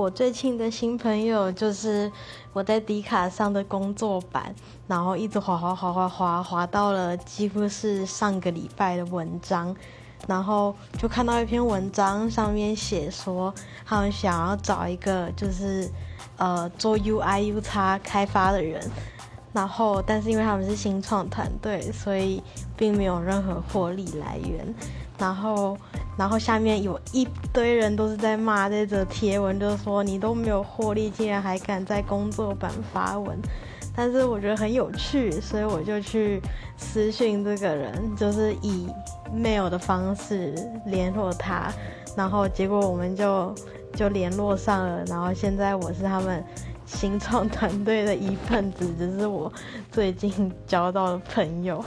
我最近的新朋友就是我在迪卡上的工作版，然后一直滑滑滑滑滑滑到了几乎是上个礼拜的文章，然后就看到一篇文章上面写说他们想要找一个就是呃做 UI U 叉开发的人。然后，但是因为他们是新创团队，所以并没有任何获利来源。然后，然后下面有一堆人都是在骂这则贴文，就是说你都没有获利，竟然还敢在工作版发文。但是我觉得很有趣，所以我就去私讯这个人，就是以 mail 的方式联络他。然后结果我们就就联络上了。然后现在我是他们。新创团队的一份子，只是我最近交到的朋友。